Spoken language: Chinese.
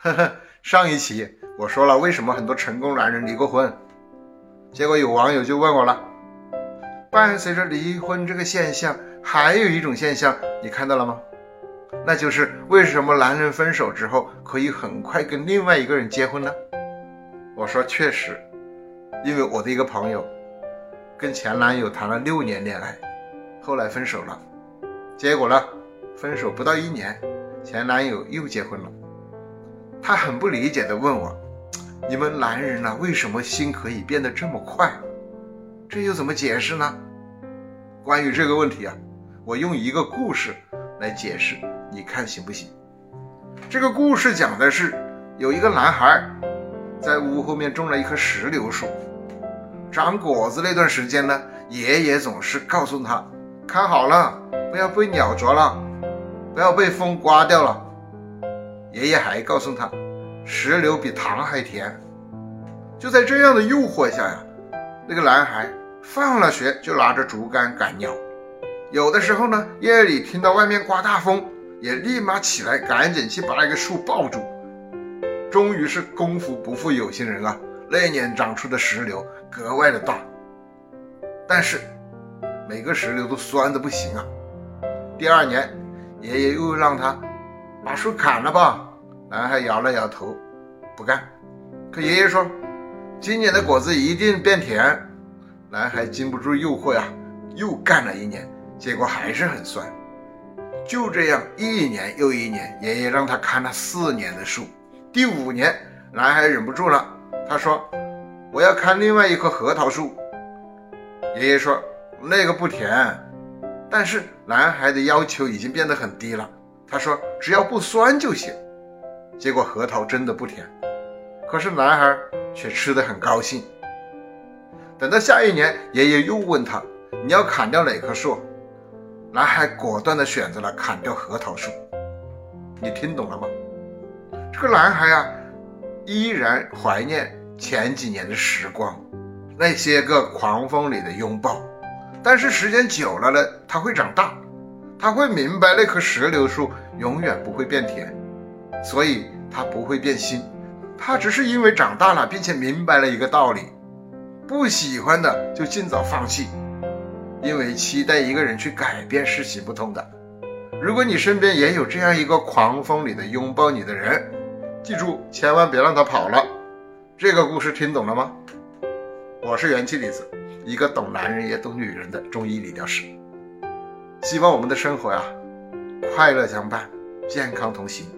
呵呵，上一期我说了为什么很多成功男人离过婚，结果有网友就问我了。伴随着离婚这个现象，还有一种现象，你看到了吗？那就是为什么男人分手之后可以很快跟另外一个人结婚呢？我说确实，因为我的一个朋友跟前男友谈了六年恋爱，后来分手了，结果呢，分手不到一年，前男友又结婚了。他很不理解的问我：“你们男人呢，为什么心可以变得这么快？这又怎么解释呢？”关于这个问题啊，我用一个故事来解释，你看行不行？这个故事讲的是有一个男孩在屋后面种了一棵石榴树，长果子那段时间呢，爷爷总是告诉他看好了，不要被鸟啄了，不要被风刮掉了。爷爷还告诉他，石榴比糖还甜。就在这样的诱惑下呀，那个男孩。放了学就拿着竹竿赶鸟，有的时候呢，夜里听到外面刮大风，也立马起来赶紧去把那个树抱住。终于是功夫不负有心人啊，那年长出的石榴格外的大，但是每个石榴都酸的不行啊。第二年，爷爷又让他把树砍了吧，男孩摇了摇头，不干。可爷爷说，今年的果子一定变甜。男孩经不住诱惑呀，又干了一年，结果还是很酸。就这样一年又一年，爷爷让他砍了四年的树。第五年，男孩忍不住了，他说：“我要砍另外一棵核桃树。”爷爷说：“那个不甜。”但是男孩的要求已经变得很低了，他说：“只要不酸就行。”结果核桃真的不甜，可是男孩却吃得很高兴。等到下一年，爷爷又问他：“你要砍掉哪棵树？”男孩果断地选择了砍掉核桃树。你听懂了吗？这个男孩啊，依然怀念前几年的时光，那些个狂风里的拥抱。但是时间久了呢，他会长大，他会明白那棵石榴树永远不会变甜，所以他不会变心。他只是因为长大了，并且明白了一个道理。不喜欢的就尽早放弃，因为期待一个人去改变是行不通的。如果你身边也有这样一个狂风里的拥抱你的人，记住千万别让他跑了。这个故事听懂了吗？我是元气李子，一个懂男人也懂女人的中医理疗师。希望我们的生活呀，快乐相伴，健康同行。